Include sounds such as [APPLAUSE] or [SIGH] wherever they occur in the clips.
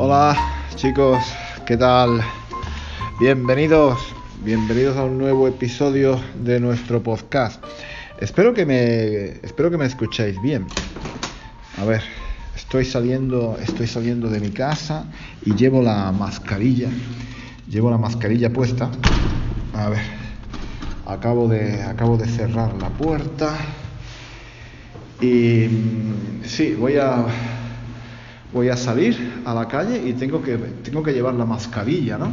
Hola chicos, ¿qué tal? Bienvenidos, bienvenidos a un nuevo episodio de nuestro podcast. Espero que me, espero que me escuchéis bien. A ver, estoy saliendo, estoy saliendo de mi casa y llevo la mascarilla, llevo la mascarilla puesta. A ver, acabo de, acabo de cerrar la puerta y mm, sí, voy a voy a salir a la calle y tengo que, tengo que llevar la mascarilla, ¿no?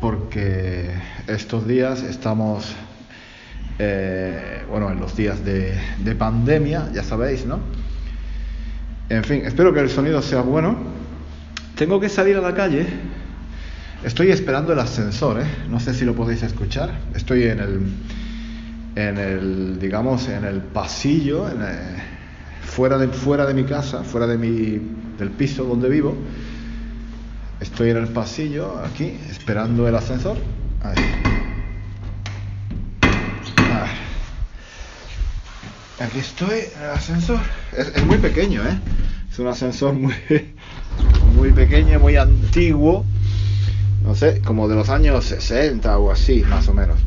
Porque estos días estamos, eh, bueno, en los días de, de pandemia, ya sabéis, ¿no? En fin, espero que el sonido sea bueno. Tengo que salir a la calle. Estoy esperando el ascensor, ¿eh? No sé si lo podéis escuchar. Estoy en el, en el digamos, en el pasillo, en el, fuera de, fuera de mi casa, fuera de mi, del piso donde vivo. Estoy en el pasillo, aquí, esperando el ascensor. Aquí estoy el ascensor. Es, es, muy pequeño, ¿eh? Es un ascensor muy, [LAUGHS] muy pequeño, muy antiguo. No sé, como de los años 60 o así, más o menos.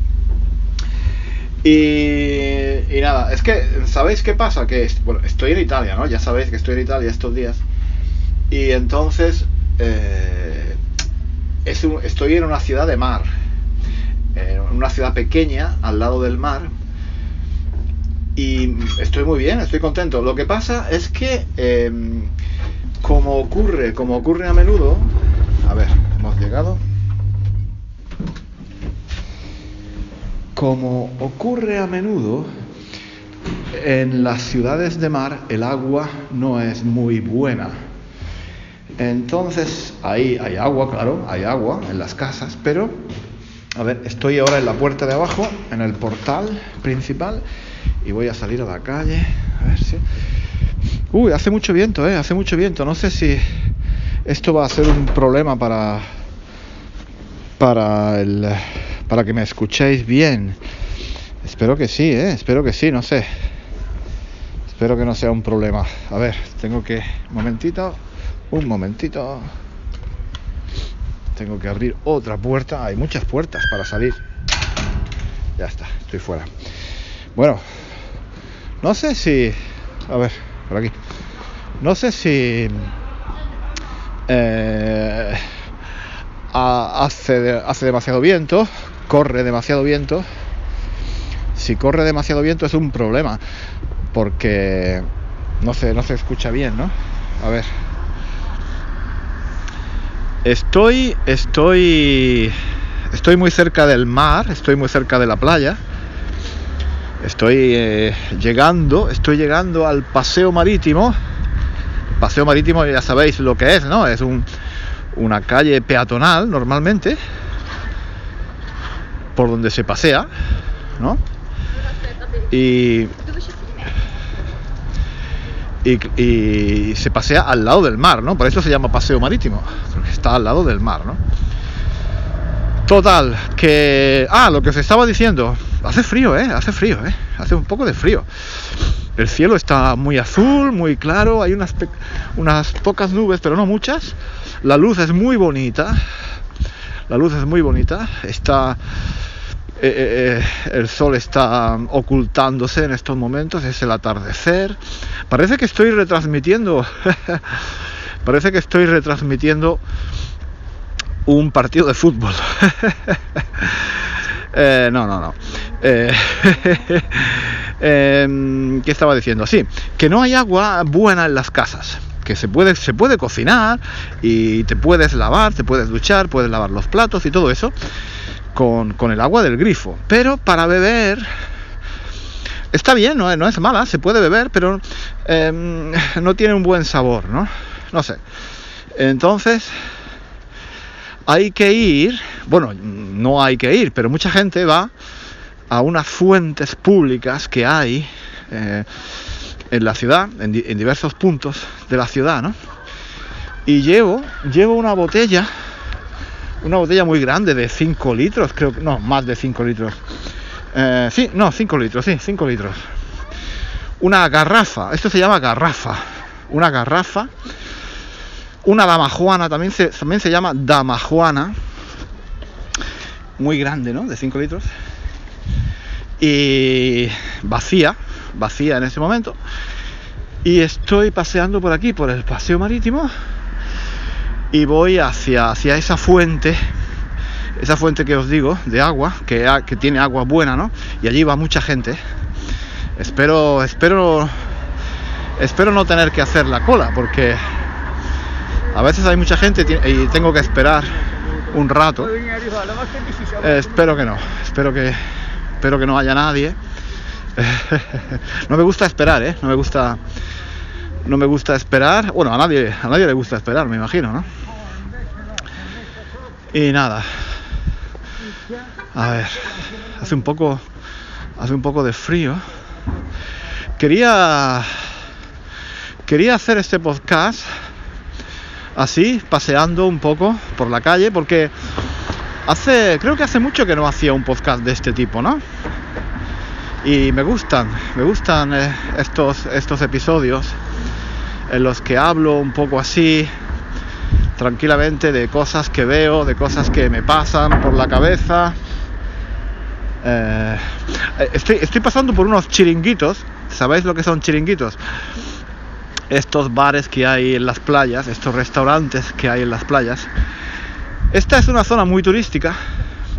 Y, nada, es que, ¿sabéis qué pasa? Que bueno, estoy en Italia, ¿no? Ya sabéis que estoy en Italia estos días. Y entonces, eh, estoy en una ciudad de mar. Una ciudad pequeña, al lado del mar. Y estoy muy bien, estoy contento. Lo que pasa es que, eh, como ocurre, como ocurre a menudo... A ver, hemos llegado. Como ocurre a menudo, en las ciudades de mar el agua no es muy buena. Entonces, ahí hay agua, claro, hay agua en las casas, pero, a ver, estoy ahora en la puerta de abajo, en el portal principal, y voy a salir a la calle, a ver si... Uy, hace mucho viento, ¿eh? Hace mucho viento. No sé si esto va a ser un problema para... para el para que me escuchéis bien. Espero que sí, ¿eh? espero que sí, no sé. Espero que no sea un problema. A ver, tengo que... Un momentito, un momentito. Tengo que abrir otra puerta. Hay muchas puertas para salir. Ya está, estoy fuera. Bueno, no sé si... A ver, por aquí. No sé si... Eh, hace, hace demasiado viento corre demasiado viento, si corre demasiado viento es un problema, porque no se, no se escucha bien, ¿no? A ver. Estoy, estoy, estoy muy cerca del mar, estoy muy cerca de la playa. Estoy eh, llegando, estoy llegando al paseo marítimo. Paseo marítimo ya sabéis lo que es, ¿no? Es un, una calle peatonal normalmente por donde se pasea, ¿no? Y, y, se pasea al lado del mar, ¿no? Por eso se llama paseo marítimo, porque está al lado del mar, ¿no? Total, que... Ah, lo que os estaba diciendo, hace frío, ¿eh? Hace frío, ¿eh? Hace un poco de frío. El cielo está muy azul, muy claro, hay unas, unas pocas nubes, pero no muchas. La luz es muy bonita, la luz es muy bonita, está eh, eh, eh, el sol está ocultándose en estos momentos, es el atardecer. Parece que estoy retransmitiendo, [LAUGHS] parece que estoy retransmitiendo un partido de fútbol. [LAUGHS] No, no, no. [LAUGHS] Em, ¿Qué estaba diciendo? Sí, que no hay agua buena en las casas. Que se puede, se puede cocinar y te puedes lavar, te puedes duchar, puedes lavar los platos y todo eso con, el agua del grifo. Pero para beber está bien, no, es mala, se puede beber, pero em, no tiene un buen sabor, ¿no? Sé. Entonces, hay que ir, bueno, no hay que ir, pero mucha gente va a unas fuentes públicas que hay eh, en la ciudad, en, diversos puntos de la ciudad, ¿no? Y llevo, llevo una botella, una botella muy grande de 5 litros, creo que, no, más de 5 litros. Eh, sí, no, 5 litros, sí, 5 litros. Una garrafa, esto se llama garrafa, una garrafa una damajuana, también se, también se llama damajuana. Muy grande, ¿no? De 5 litros. Y vacía, vacía en ese momento. Y estoy paseando por aquí, por el paseo marítimo. Y voy hacia, hacia esa fuente, esa fuente que os digo, de agua, que, que tiene agua buena, ¿no? Y allí va mucha gente. Espero, espero, espero no tener que hacer la cola, porque a veces hay mucha gente y tengo que esperar un rato. Espero que no, espero que, espero que no haya nadie. [LAUGHS] no me gusta esperar, ¿eh? No me gusta, no me gusta esperar. Bueno, a nadie, a nadie le gusta esperar, me imagino, ¿no? Y nada. A ver, hace un poco, hace un poco de frío. Quería, quería hacer este podcast así, paseando un poco por la calle, porque hace, creo que hace mucho que no hacía un podcast de este tipo, ¿no? Y me gustan, me gustan eh, estos, estos episodios en los que hablo un poco así, tranquilamente, de cosas que veo, de cosas que me pasan por la cabeza. Eh, estoy, estoy pasando por unos chiringuitos, ¿sabéis lo que son chiringuitos? estos bares que hay en las playas, estos restaurantes que hay en las playas. Esta es una zona muy turística,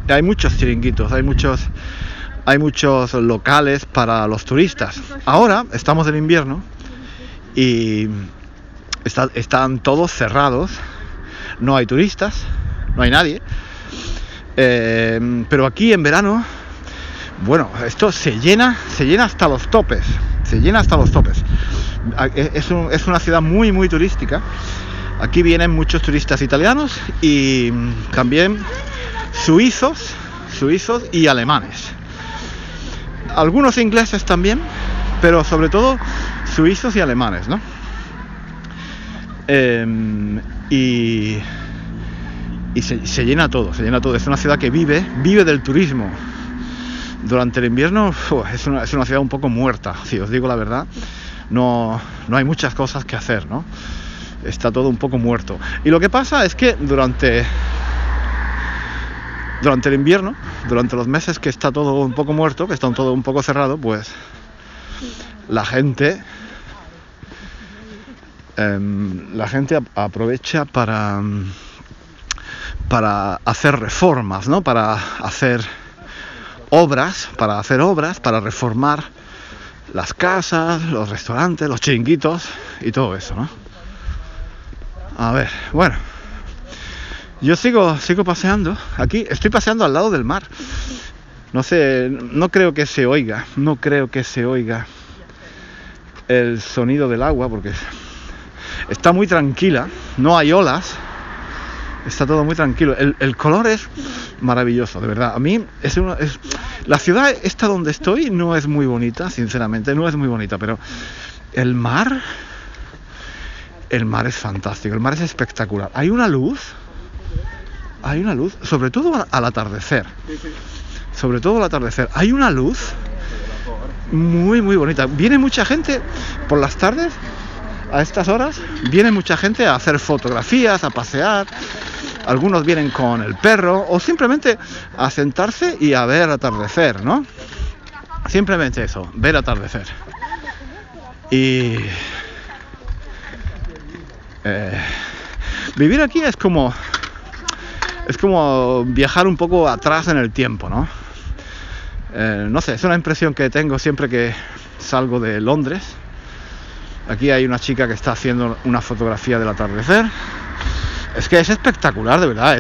hay muchos chiringuitos, hay muchos, hay muchos locales para los turistas. Ahora estamos en invierno y están todos cerrados, no hay turistas, no hay nadie. Eh, pero aquí en verano, bueno, esto se llena, se llena hasta los topes, se llena hasta los topes. E, es, una ciudad muy, muy turística. Aquí vienen muchos turistas italianos y también suizos, suizos y alemanes. Algunos ingleses también, pero sobre todo suizos y alemanes, ¿no? Em, y, se, llena todo, se llena todo. Es una ciudad que vive, vive del turismo. Durante el invierno es, una, es una ciudad un poco muerta, si os digo la verdad no, no hay muchas cosas que hacer, ¿no? Está todo un poco muerto. Y lo que pasa es que durante, durante el invierno, durante los meses que está todo un poco muerto, que está todo un poco cerrado, pues la gente em, la gente aprovecha para para hacer reformas, ¿no? Para hacer obras, para hacer obras, para reformar las casas, los restaurantes, los chiringuitos y todo eso, ¿no? A ver, bueno. Yo sigo, sigo paseando. Aquí estoy paseando al lado del mar. No sé, no creo que se oiga, no creo que se oiga el sonido del agua porque está muy tranquila, no hay olas, está todo muy tranquilo. El, color es maravilloso, de verdad. A mí es, una, es la ciudad esta donde estoy no es muy bonita, sinceramente, no es muy bonita, pero el mar, el mar es fantástico, el mar es espectacular. Hay una luz, hay una luz, sobre todo al atardecer, sobre todo al atardecer, hay una luz muy, muy bonita. Viene mucha gente por las tardes, a estas horas, viene mucha gente a hacer fotografías, a pasear, algunos vienen con el perro o simplemente a sentarse y a ver atardecer, ¿no? Simplemente eso, ver atardecer. Y eh, vivir aquí es como es como viajar un poco atrás en el tiempo, ¿no? Eh, no sé, es una impresión que tengo siempre que salgo de Londres. Aquí hay una chica que está haciendo una fotografía del atardecer. Es que es espectacular, de verdad.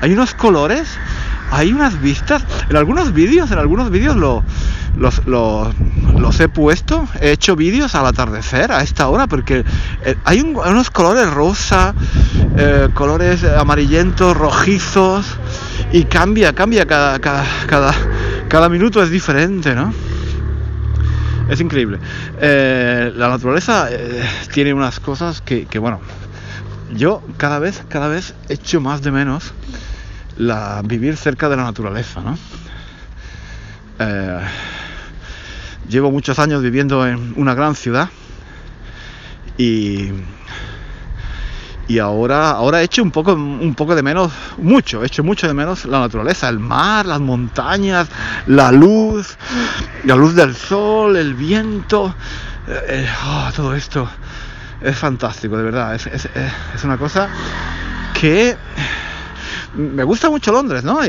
hay unos colores, hay unas vistas. En algunos vídeos, en algunos vídeos lo, los, he puesto. He hecho vídeos al atardecer a esta hora porque eh, hay unos colores rosa, eh, colores amarillentos, rojizos y cambia, cambia cada, cada, cada, minuto es diferente, ¿no? Es increíble. Eh, la naturaleza tiene unas cosas que, que, bueno, yo cada vez, cada vez echo más de menos la, vivir cerca de la naturaleza, ¿no? Eh, llevo muchos años viviendo en una gran ciudad y, y ahora, ahora echo un poco, un poco de menos, mucho, echo mucho de menos la naturaleza, el mar, las montañas, la luz, la luz del sol, el viento, eh, eh, oh, todo esto es fantástico, de verdad. Es, una cosa que me gusta mucho Londres, ¿no?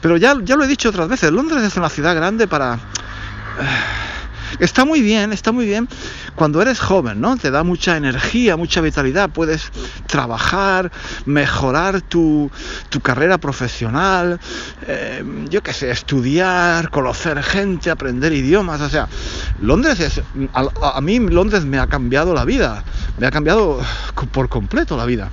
pero ya, ya lo he dicho otras veces, Londres es una ciudad grande para... Eh, está muy bien, está muy bien cuando eres joven, ¿no? Te da mucha energía, mucha vitalidad, puedes trabajar, mejorar tu, carrera profesional, eh, yo qué sé, estudiar, conocer gente, aprender idiomas, o sea, Londres es, a, mí Londres me ha cambiado la vida, me ha cambiado por completo la vida.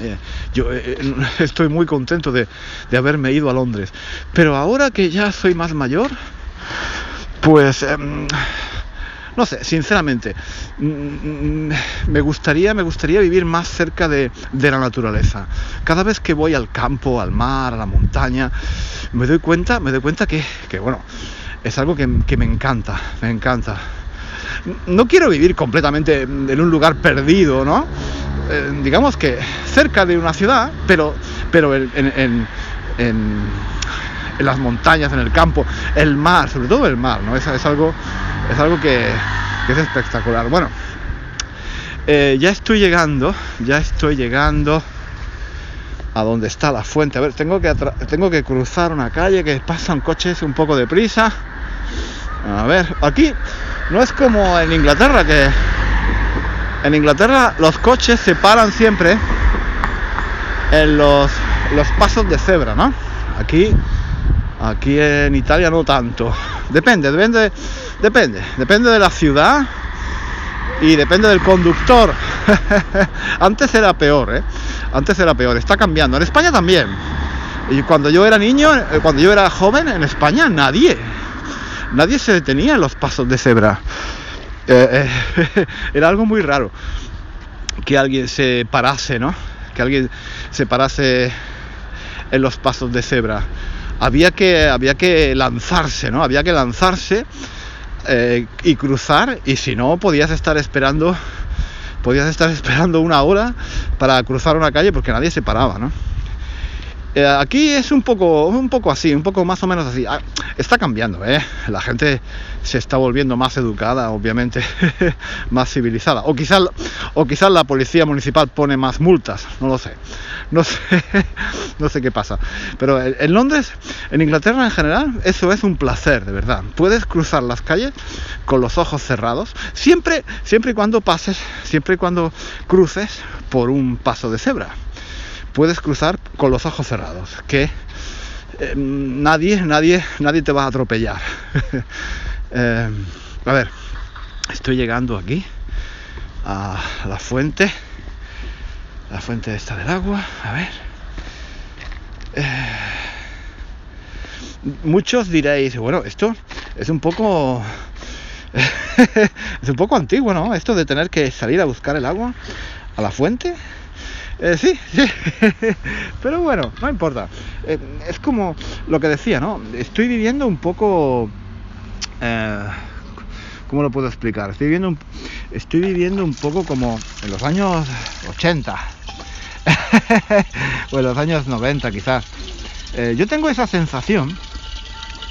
Eh, yo eh, estoy muy contento de, de, haberme ido a Londres. Pero ahora que ya soy más mayor, pues em, no sé, sinceramente, mm, mm, me gustaría, me gustaría vivir más cerca de, la naturaleza. Cada vez que voy al campo, al mar, a la montaña, me doy cuenta, me doy cuenta que, bueno, es algo que, me encanta, me encanta. No quiero vivir completamente en un lugar perdido, ¿no? Eh, digamos que cerca de una ciudad, pero, pero en, las montañas, en el campo, el mar, sobre todo el mar, ¿no? Es, es algo es algo que, es espectacular. Bueno, eh, ya estoy llegando, ya estoy llegando a donde está la fuente. A ver, tengo que, tengo que cruzar una calle que pasan coches un poco de prisa. A ver, aquí no es como en Inglaterra que en Inglaterra los coches se paran siempre en los, los pasos de cebra, ¿no? Aquí, aquí en Italia no tanto. Depende, depende Depende, depende de la ciudad y depende del conductor. [LAUGHS] Antes era peor, ¿eh? Antes era peor, está cambiando. En España también. Y cuando yo era niño, eh, cuando yo era joven, en España nadie, nadie se detenía en los pasos de cebra. Eh, eh, [LAUGHS] era algo muy raro que alguien se parase, ¿no? Que alguien se parase en los pasos de cebra. Había que, había que lanzarse, ¿no? Había que lanzarse eh, y cruzar y si no podías estar esperando podías estar [LAUGHS] esperando una hora para cruzar una calle porque nadie se paraba, ¿no? Eh, aquí es un poco, un poco así, un poco más o menos así. Ah, está cambiando, ¿eh? La gente se está volviendo más educada, obviamente, [LAUGHS] más civilizada. O quizás, o quizás la policía municipal pone más multas, no lo sé. No sé, [LAUGHS] no sé qué pasa. Pero en Londres, en Inglaterra en general, eso es un placer, de verdad. Puedes cruzar las calles con los ojos cerrados, siempre, siempre y cuando pases, siempre y cuando cruces por un paso de cebra puedes cruzar con los ojos cerrados, que eh, nadie, nadie, nadie te va a atropellar. [LAUGHS] Eh, a ver, estoy llegando aquí a la fuente, la fuente esta del agua, a ver. Eh, muchos diréis, bueno, esto es un poco [LAUGHS] es un poco antiguo, ¿no? Esto de tener que salir a buscar el agua a la fuente. Eh, sí, sí. [LAUGHS] Pero bueno, no importa. Eh, es como lo que decía, ¿no? Estoy viviendo un poco... Eh, ¿Cómo lo puedo explicar? Estoy viviendo un, estoy viviendo un poco como en los años 80. [LAUGHS] o en los años 90 quizás. yo tengo esa sensación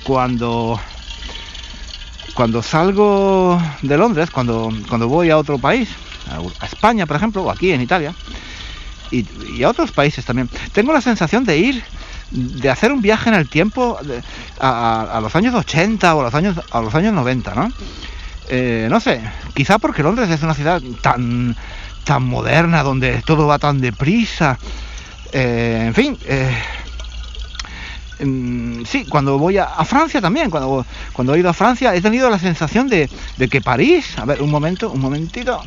cuando cuando salgo de Londres, cuando, cuando voy a otro país, a España por ejemplo, o aquí en Italia, y, a otros países también. Tengo la sensación de ir, de hacer un viaje en el tiempo a, los años 80 o a los años, a los años 90, ¿no? Eh, no sé, quizá porque Londres es una ciudad tan, tan moderna, donde todo va tan deprisa. Eh, en fin, eh, mm, sí, cuando voy a, Francia también, cuando, cuando he ido a Francia, he tenido la sensación de, de que París, a ver, un momento, un momentito,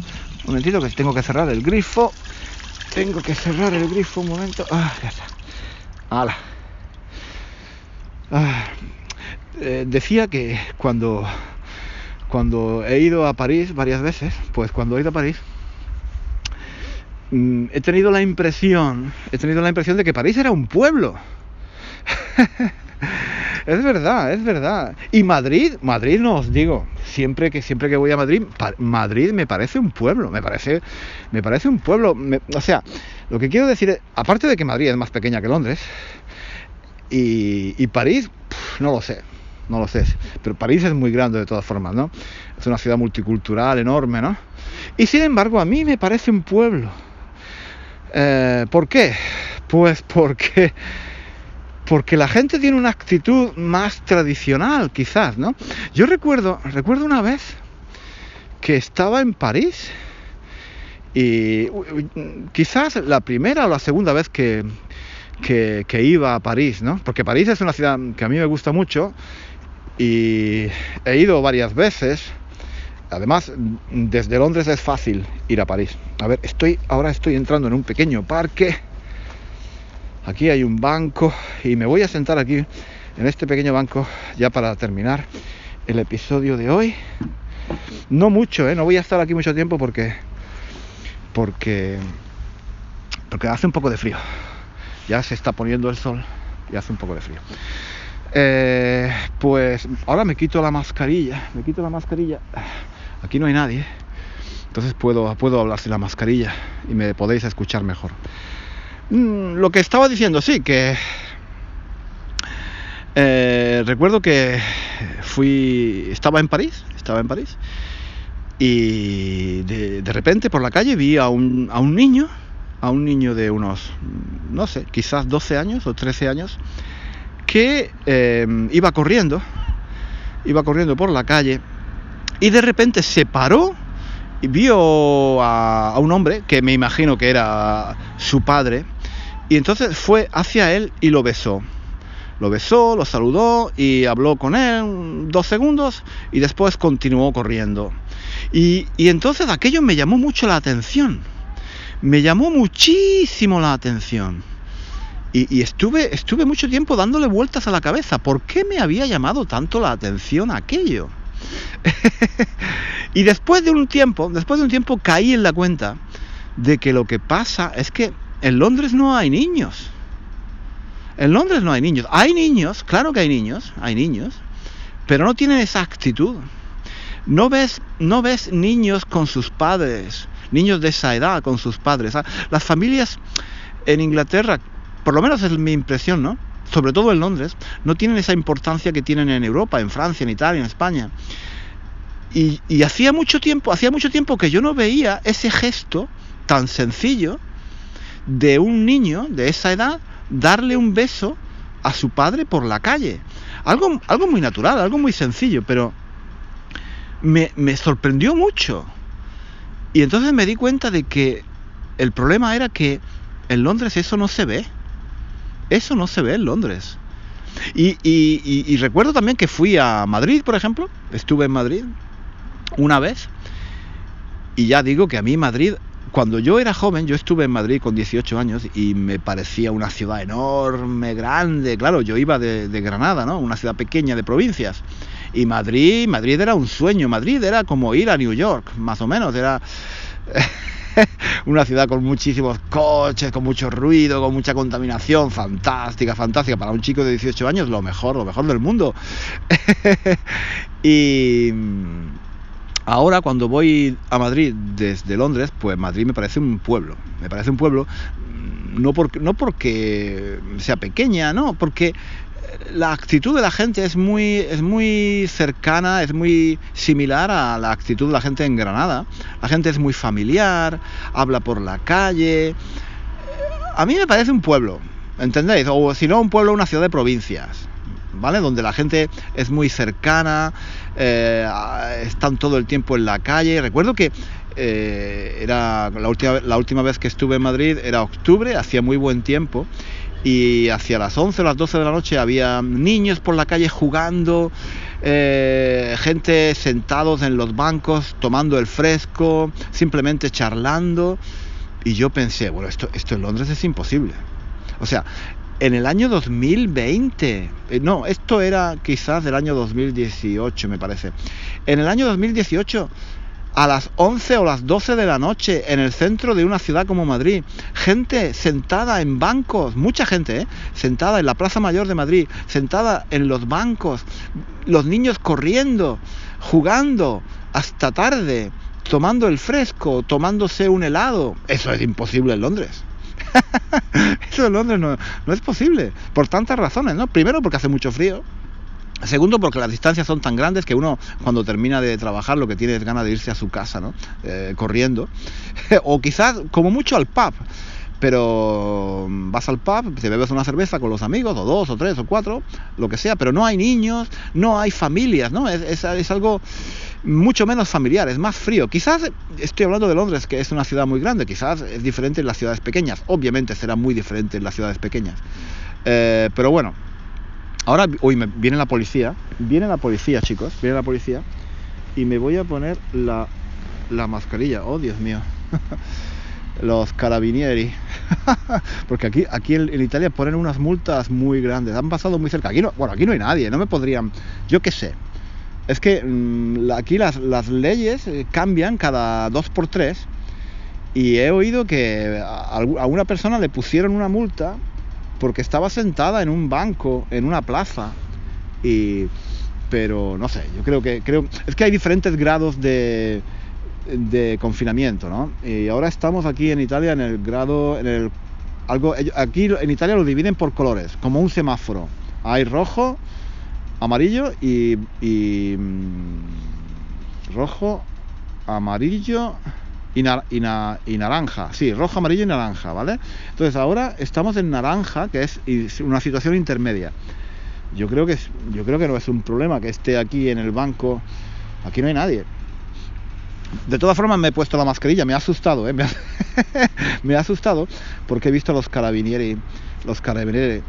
un momentito que tengo que cerrar el grifo. Tengo que cerrar el grifo un momento. Ah, ya está. ¡Hala! Ah, eh, decía que cuando, cuando he ido a París varias veces, pues cuando he ido a París, mm, he tenido la impresión, he tenido la impresión de que París era un pueblo. [LAUGHS] Es verdad, es verdad. Y Madrid, Madrid no os digo, siempre que siempre que voy a Madrid, Madrid me parece un pueblo, me parece me parece un pueblo, o sea, lo que quiero decir es, aparte de que Madrid es más pequeña que Londres y, París, no lo sé, no lo sé, pero París es muy grande de todas formas, ¿no? Es una ciudad multicultural enorme, ¿no? Y sin embargo, a mí me parece un pueblo. Eh, ¿Por qué? Pues porque porque la gente tiene una actitud más tradicional, quizás, ¿no? Yo recuerdo, recuerdo una vez que estaba en París y quizás la primera o la segunda vez que, que, iba a París, ¿no? Porque París es una ciudad que a mí me gusta mucho y he ido varias veces. Además, desde Londres es fácil ir a París. A ver, estoy ahora estoy entrando en un pequeño parque Aquí hay un banco y me voy a sentar aquí en este pequeño banco ya para terminar el episodio de hoy. No mucho, ¿eh? no voy a estar aquí mucho tiempo porque porque porque hace un poco de frío. Ya se está poniendo el sol y hace un poco de frío. Eh, pues ahora me quito la mascarilla, me quito la mascarilla. Aquí no hay nadie, entonces puedo puedo hablar sin la mascarilla y me podéis escuchar mejor. Mm, lo que estaba diciendo, sí, que eh, recuerdo que fui, estaba en París, estaba en París, y de, repente por la calle vi a un, a un, niño, a un niño de unos, no sé, quizás 12 años o 13 años, que eh, iba corriendo, iba corriendo por la calle, y de repente se paró y vio a, un hombre, que me imagino que era su padre, y entonces fue hacia él y lo besó. Lo besó, lo saludó y habló con él dos segundos y después continuó corriendo. Y, entonces aquello me llamó mucho la atención. Me llamó muchísimo la atención. Y, y, estuve, estuve mucho tiempo dándole vueltas a la cabeza. ¿Por qué me había llamado tanto la atención aquello? [LAUGHS] y después de un tiempo, después de un tiempo caí en la cuenta de que lo que pasa es que en Londres no hay niños. En Londres no hay niños. Hay niños, claro que hay niños, hay niños, pero no tienen esa actitud. No ves, no ves niños con sus padres, niños de esa edad con sus padres. Ah, las familias en Inglaterra, por lo menos es mi impresión, ¿no? Sobre todo en Londres, no tienen esa importancia que tienen en Europa, en Francia, en Italia, en España. Y, y hacía mucho tiempo, hacía mucho tiempo que yo no veía ese gesto tan sencillo de un niño de esa edad darle un beso a su padre por la calle. Algo, algo muy natural, algo muy sencillo, pero me, me sorprendió mucho. Y entonces me di cuenta de que el problema era que en Londres eso no se ve. Eso no se ve en Londres. Y, y, y, recuerdo también que fui a Madrid, por ejemplo. Estuve en Madrid una vez. Y ya digo que a mí Madrid cuando yo era joven, yo estuve en Madrid con 18 años y me parecía una ciudad enorme, grande. Claro, yo iba de, Granada, ¿no? Una ciudad pequeña de provincias. Y Madrid, Madrid era un sueño. Madrid era como ir a New York, más o menos. Era [LAUGHS] una ciudad con muchísimos coches, con mucho ruido, con mucha contaminación, fantástica, fantástica. Para un chico de 18 años, lo mejor, lo mejor del mundo. [LAUGHS] y Ahora cuando voy a Madrid desde Londres, pues Madrid me parece un pueblo. Me parece un pueblo mm, no porque, no porque sea pequeña, no, porque eh, la actitud de la gente es muy, es muy cercana, es muy similar a la actitud de la gente en Granada. La gente es muy familiar, habla por la calle. A mí me parece un pueblo. ¿entendéis? O si no, un pueblo, una ciudad de provincias. ¿Vale? Donde la gente es muy cercana, eh, están todo el tiempo en la calle. Recuerdo que eh, era la última, la última vez que estuve en Madrid, era octubre, hacía muy buen tiempo y hacia las 11 o las 12 de la noche había niños por la calle jugando, eh, gente sentados en los bancos tomando el fresco, simplemente charlando. Y yo pensé, bueno, esto, esto en Londres es imposible. O sea, en el año 2020, eh, no, esto era quizás del año 2018, me parece. En el año 2018 a las 11 o las 12 de la noche en el centro de una ciudad como Madrid. Gente sentada en bancos, mucha gente, ¿eh? sentada en la Plaza Mayor de Madrid, sentada en los bancos, los niños corriendo, jugando hasta tarde, tomando el fresco, tomándose un helado. Eso es imposible en Londres. [LAUGHS] Eso en Londres no, es posible, por tantas razones, ¿no? Primero porque hace mucho frío, Segundo, porque las distancias son tan grandes que uno cuando termina de trabajar lo que tiene es ganas de irse a su casa, ¿no? Eh, corriendo. [LAUGHS] o quizás como mucho al pub. Pero vas al pub, te bebes una cerveza con los amigos, o dos, o tres, o cuatro, lo que sea, pero no hay niños, no hay familias, ¿no? Es algo mucho menos familiar, es más frío. Quizás estoy hablando de Londres, que es una ciudad muy grande, quizás es diferente en las ciudades pequeñas. Obviamente será muy diferente en las ciudades pequeñas. Eh, pero bueno, Ahora, hoy me, viene la policía, viene la policía, chicos, viene la policía y me voy a poner la, la mascarilla. Oh, Dios mío. [LAUGHS] Los carabinieri. [LAUGHS] Porque aquí, aquí en, Italia ponen unas multas muy grandes. Han pasado muy cerca. Aquí no, bueno, aquí no hay nadie, no me podrían. Yo qué sé. Es que mm, aquí las, leyes eh, cambian cada dos por tres. Y he oído que a, una persona le pusieron una multa porque estaba sentada en un banco, en una plaza, pero no sé, yo creo que es que hay diferentes grados de, de confinamiento, ¿no? Y ahora estamos aquí en Italia en el grado en el algo aquí en Italia lo dividen por colores, como un semáforo. Hay rojo, amarillo y, y mm, rojo, amarillo y, naranja, sí, rojo, amarillo y naranja, ¿vale? Entonces ahora estamos en naranja, que es una situación intermedia. Yo creo que yo creo que no es un problema que esté aquí en el banco. Aquí no hay nadie. De todas formas me he puesto la mascarilla, me ha asustado, ¿eh? [LAUGHS] me, ha, asustado porque he visto a los carabinieri, los carabinieri.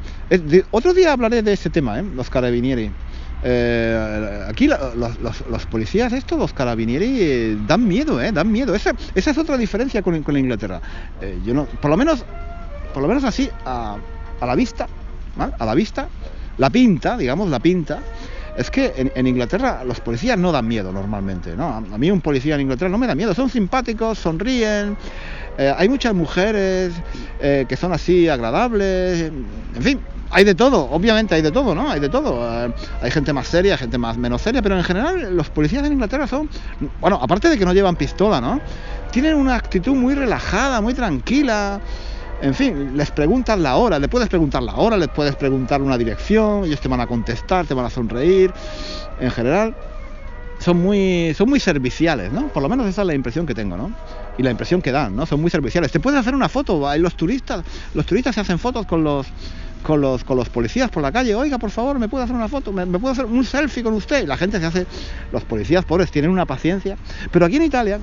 otro día hablaré de ese tema, ¿eh? Los carabinieri. Eh, aquí los, policías, estos, los carabinieri, eh, dan miedo, eh, dan miedo. Esa, esa es otra diferencia con, con Inglaterra. Eh, yo no, por lo menos, por lo menos así, a, la vista, a la vista, la pinta, digamos, la pinta. Es que en, Inglaterra los policías no dan miedo normalmente, ¿no? A, mí un policía en Inglaterra no me da miedo, son simpáticos, sonríen, hay muchas mujeres que son así agradables, en fin, hay de todo, obviamente hay de todo, ¿no? Hay de todo. Eh, hay gente más seria, gente más menos seria, pero en general los policías en Inglaterra son, bueno, aparte de que no llevan pistola, ¿no? Tienen una actitud muy relajada, muy tranquila. En fin, les preguntas la hora, le puedes preguntar la hora, les puedes preguntar una dirección, ellos te van a contestar, te van a sonreír. En general, son muy, son muy serviciales, ¿no? Por lo menos esa es la impresión que tengo, ¿no? Y la impresión que dan, ¿no? Son muy serviciales. Te puedes hacer una foto, los turistas, los turistas se hacen fotos con los con los, con los policías por la calle, oiga, por favor, ¿me puede hacer una foto? ¿Me, puede hacer un selfie con usted? La gente se hace, los policías pobres tienen una paciencia, pero aquí en Italia,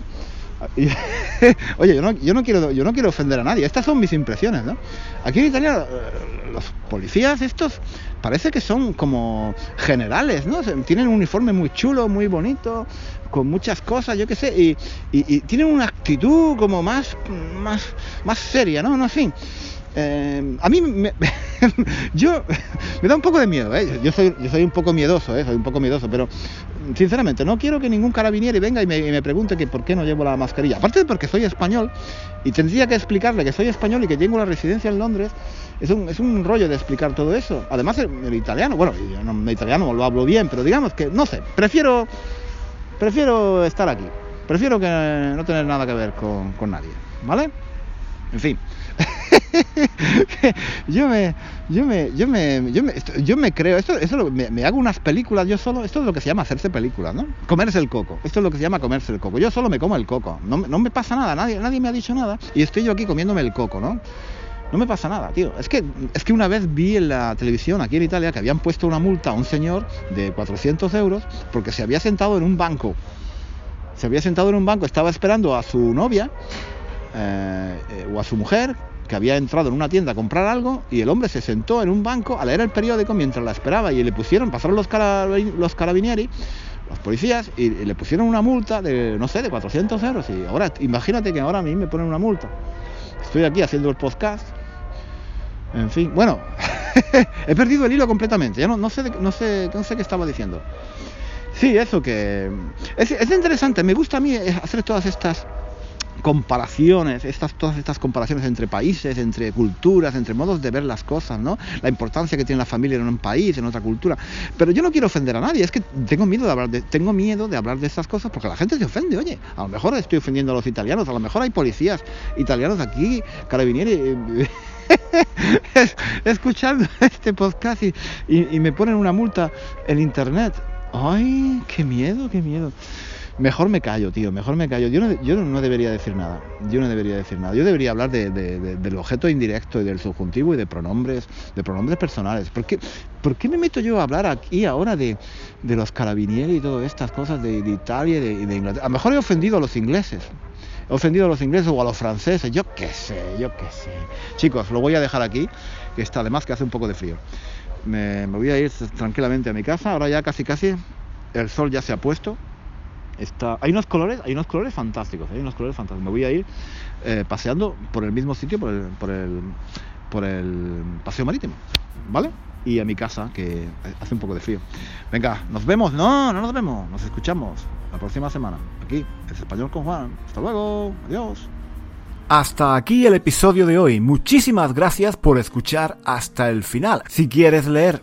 [LAUGHS] oye, yo no, yo, no quiero, yo no quiero ofender a nadie, estas son mis impresiones, ¿no? Aquí en Italia eh, los policías estos parece que son como generales, ¿no? Tienen un uniforme muy chulo, muy bonito, con muchas cosas, yo qué sé, y, tienen una actitud como más, más, más seria, ¿no? No, en fin. Eh, a mí me, [LAUGHS] yo me da un poco de miedo, ¿eh? yo, soy, yo soy un poco miedoso, ¿eh? soy un poco miedoso, pero sinceramente no quiero que ningún carabinieri venga y me, pregunte que por qué no llevo la mascarilla. Aparte de porque soy español y tendría que explicarle que soy español y que tengo la residencia en Londres, es un, rollo de explicar todo eso. Además el, italiano, bueno, yo no, el italiano lo hablo bien, pero digamos que, no sé, prefiero, prefiero estar aquí, prefiero que no tener nada que ver con, con nadie, ¿vale? En fin. [LAUGHS] yo me yo me yo me yo me, yo me creo esto esto me, hago unas películas yo solo esto es lo que se llama hacerse películas no comerse el coco esto es lo que se llama comerse el coco yo solo me como el coco no, no me pasa nada nadie nadie me ha dicho nada y estoy yo aquí comiéndome el coco no No me pasa nada, tío. Es que, es que una vez vi en la televisión aquí en Italia que habían puesto una multa a un señor de 400 euros porque se había sentado en un banco. Se había sentado en un banco, estaba esperando a su novia eh, eh, o a su mujer que había entrado en una tienda a comprar algo y el hombre se sentó en un banco a leer el periódico mientras la esperaba y le pusieron, pasaron los, carabinieri, los policías y, le pusieron una multa de, no sé, de 400 euros. Y ahora, imagínate que ahora a mí me ponen una multa. Estoy aquí haciendo el podcast. En fin, bueno, [LAUGHS] he perdido el hilo completamente. Ya no, no, sé, no, sé, no sé qué estaba diciendo. Sí, eso que... Es, es interesante, me gusta a mí hacer todas estas comparaciones, estas, todas estas comparaciones entre países, entre culturas, entre modos de ver las cosas, ¿no? La importancia que tiene la familia en un país, en otra cultura. Pero yo no quiero ofender a nadie, es que tengo miedo de hablar de, tengo miedo de hablar de estas cosas porque la gente se ofende, oye, a lo mejor estoy ofendiendo a los italianos, a lo mejor hay policías italianos aquí, carabinieri. [LAUGHS] escuchando [LAUGHS] este podcast y, y me ponen una multa en internet. Ay, qué miedo, qué miedo. Mejor me callo, tío, mejor me callo. Yo no, debería decir nada. Yo no debería decir nada. Yo debería hablar del objeto indirecto y del subjuntivo y de pronombres, de pronombres personales. ¿Por qué, ¿por qué me meto yo a hablar aquí ahora de, los carabinieri y todas estas cosas de, Italia y de, Inglaterra? A lo mejor he ofendido a los ingleses. Ofendido a los ingleses o a los franceses. Yo qué sé, yo qué sé. Chicos, lo voy a dejar aquí, que está además que hace un poco de frío. Me voy a ir tranquilamente a mi casa. Ahora ya casi casi el sol ya se ha puesto hay unos colores, hay unos colores fantásticos, hay unos colores fantásticos. Me voy a ir eh, paseando por el mismo sitio, por el, por el, por el paseo marítimo, ¿vale? Y a mi casa, que hace un poco de frío. Venga, nos vemos, no, no nos vemos, nos escuchamos la próxima semana. Aquí, es Español con Juan. Hasta luego, adiós. Hasta aquí el episodio de hoy. Muchísimas gracias por escuchar hasta el final. Si quieres leer